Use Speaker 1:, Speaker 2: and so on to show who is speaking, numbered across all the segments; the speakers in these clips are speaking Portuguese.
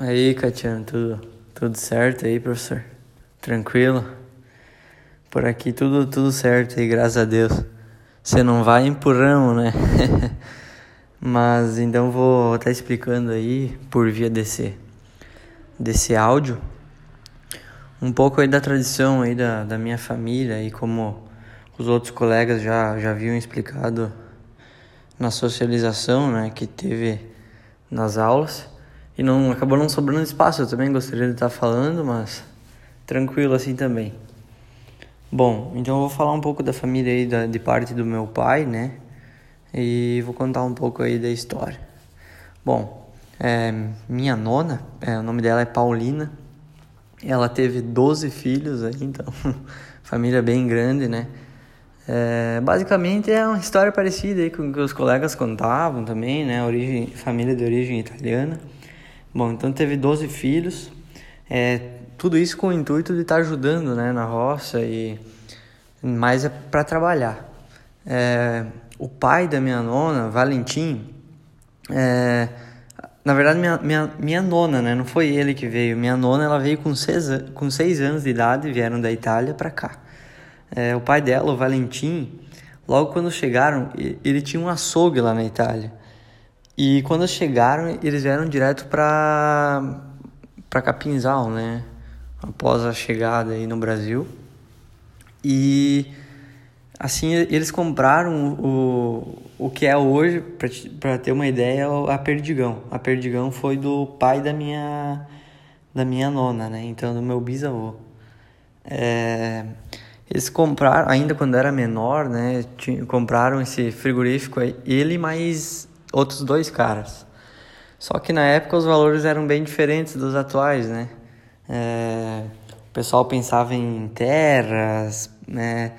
Speaker 1: Aí, Catiano, tudo, tudo certo aí, professor? Tranquilo? Por aqui tudo, tudo certo aí, graças a Deus. Você não vai empurrão, né? Mas então vou estar tá explicando aí por via desse, desse áudio um pouco aí da tradição aí da, da minha família e como os outros colegas já, já haviam explicado na socialização né, que teve nas aulas e não acabou não sobrando espaço. Eu também gostaria de estar falando, mas tranquilo assim também. Bom, então eu vou falar um pouco da família aí da, de parte do meu pai, né? E vou contar um pouco aí da história. Bom, é, minha nona, é, o nome dela é Paulina. Ela teve 12 filhos aí, então família bem grande, né? É, basicamente é uma história parecida aí com o que os colegas contavam também, né? Origem, família de origem italiana. Bom, então teve 12 filhos. É, tudo isso com o intuito de estar tá ajudando né, na roça e mais é para trabalhar. É, o pai da minha nona, Valentim, é, na verdade minha, minha, minha nona, né, não foi ele que veio, minha nona ela veio com seis, com seis anos de idade, vieram da Itália para cá. É, o pai dela, o Valentim, logo quando chegaram, ele tinha um açougue lá na Itália. E quando chegaram, eles vieram direto para para Capinzal, né? Após a chegada aí no Brasil. E assim, eles compraram o, o que é hoje, para ter uma ideia, a Perdigão. A Perdigão foi do pai da minha da minha nona, né? Então, do meu bisavô. É, eles compraram, ainda quando era menor, né? Compraram esse frigorífico, ele mais outros dois caras. Só que na época os valores eram bem diferentes dos atuais, né? É, o pessoal pensava em terras, né?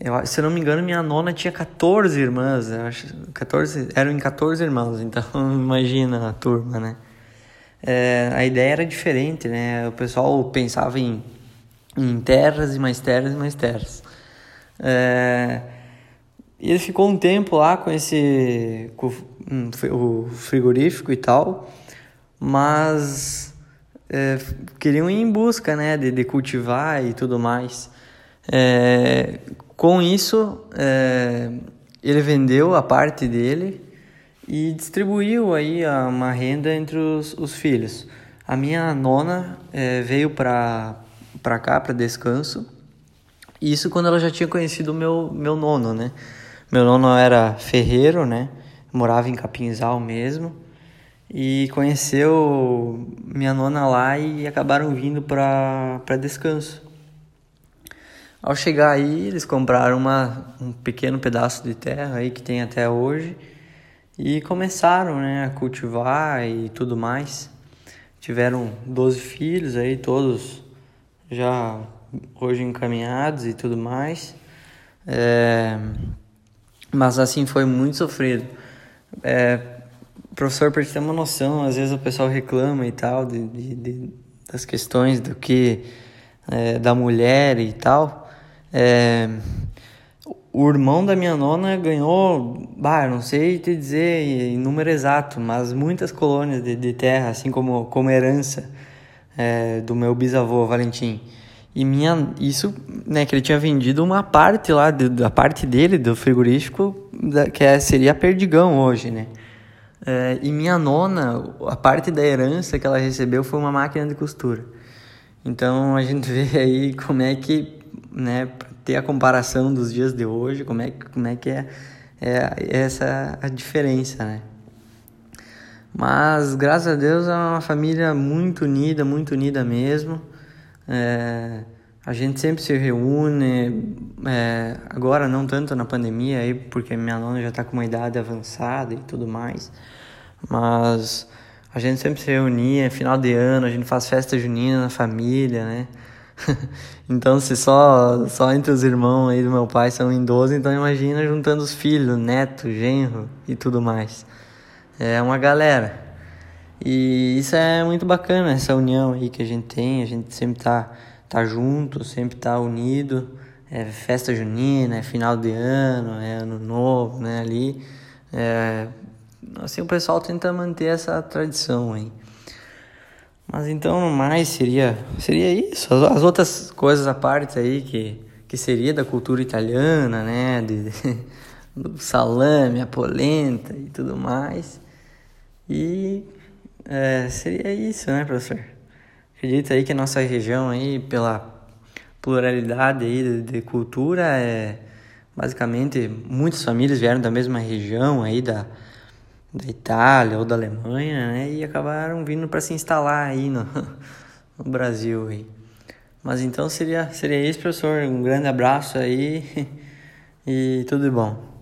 Speaker 1: Eu, se eu não me engano, minha nona tinha 14 irmãs, eu acho, 14, eram em 14 irmãos, então imagina a turma, né? É, a ideia era diferente, né? O pessoal pensava em, em terras e mais terras e mais terras. É, e ele ficou um tempo lá com esse com o frigorífico e tal, mas é, queriam ir em busca né, de, de cultivar e tudo mais. É, com isso, é, ele vendeu a parte dele e distribuiu aí uma renda entre os, os filhos. A minha nona é, veio para cá, para descanso, isso quando ela já tinha conhecido o meu, meu nono, né? Meu nono era ferreiro, né? Morava em Capinzal mesmo. E conheceu minha nona lá e acabaram vindo para descanso. Ao chegar aí, eles compraram uma, um pequeno pedaço de terra aí que tem até hoje e começaram né, a cultivar e tudo mais. Tiveram 12 filhos aí, todos já hoje encaminhados e tudo mais. É, mas assim, foi muito sofrido. É, professor, para ter uma noção, às vezes o pessoal reclama e tal de, de, de das questões do que é, da mulher e tal. É, o irmão da minha nona ganhou, bah, não sei te dizer em número exato, mas muitas colônias de, de terra, assim como, como herança é, do meu bisavô Valentim. E minha, isso, né, que ele tinha vendido uma parte lá, da parte dele, do frigorífico, da, que é, seria Perdigão hoje, né? É, e minha nona, a parte da herança que ela recebeu foi uma máquina de costura. Então a gente vê aí como é que, né, ter a comparação dos dias de hoje, como é, como é que é, é essa a diferença, né? Mas graças a Deus é uma família muito unida, muito unida mesmo. É, a gente sempre se reúne, é, agora não tanto na pandemia, aí, porque minha nona já está com uma idade avançada e tudo mais, mas a gente sempre se reunia, final de ano, a gente faz festa junina na família, né? então, se só, só entre os irmãos aí do meu pai são em 12, então imagina juntando os filhos, neto, genro e tudo mais. É uma galera. E isso é muito bacana, essa união aí que a gente tem, a gente sempre tá, tá junto, sempre tá unido. É festa junina, é final de ano, é ano novo, né, ali. É, assim, o pessoal tenta manter essa tradição aí. Mas então, mais, seria, seria isso. As, as outras coisas à parte aí que, que seria da cultura italiana, né? De, do salame, a polenta e tudo mais. E é, seria isso, né, professor? Acredito aí que a nossa região aí, pela pluralidade aí de, de cultura, é basicamente muitas famílias vieram da mesma região aí da, da Itália ou da Alemanha, né? E acabaram vindo para se instalar aí no, no Brasil aí. Mas então seria seria isso, professor. Um grande abraço aí e tudo de bom.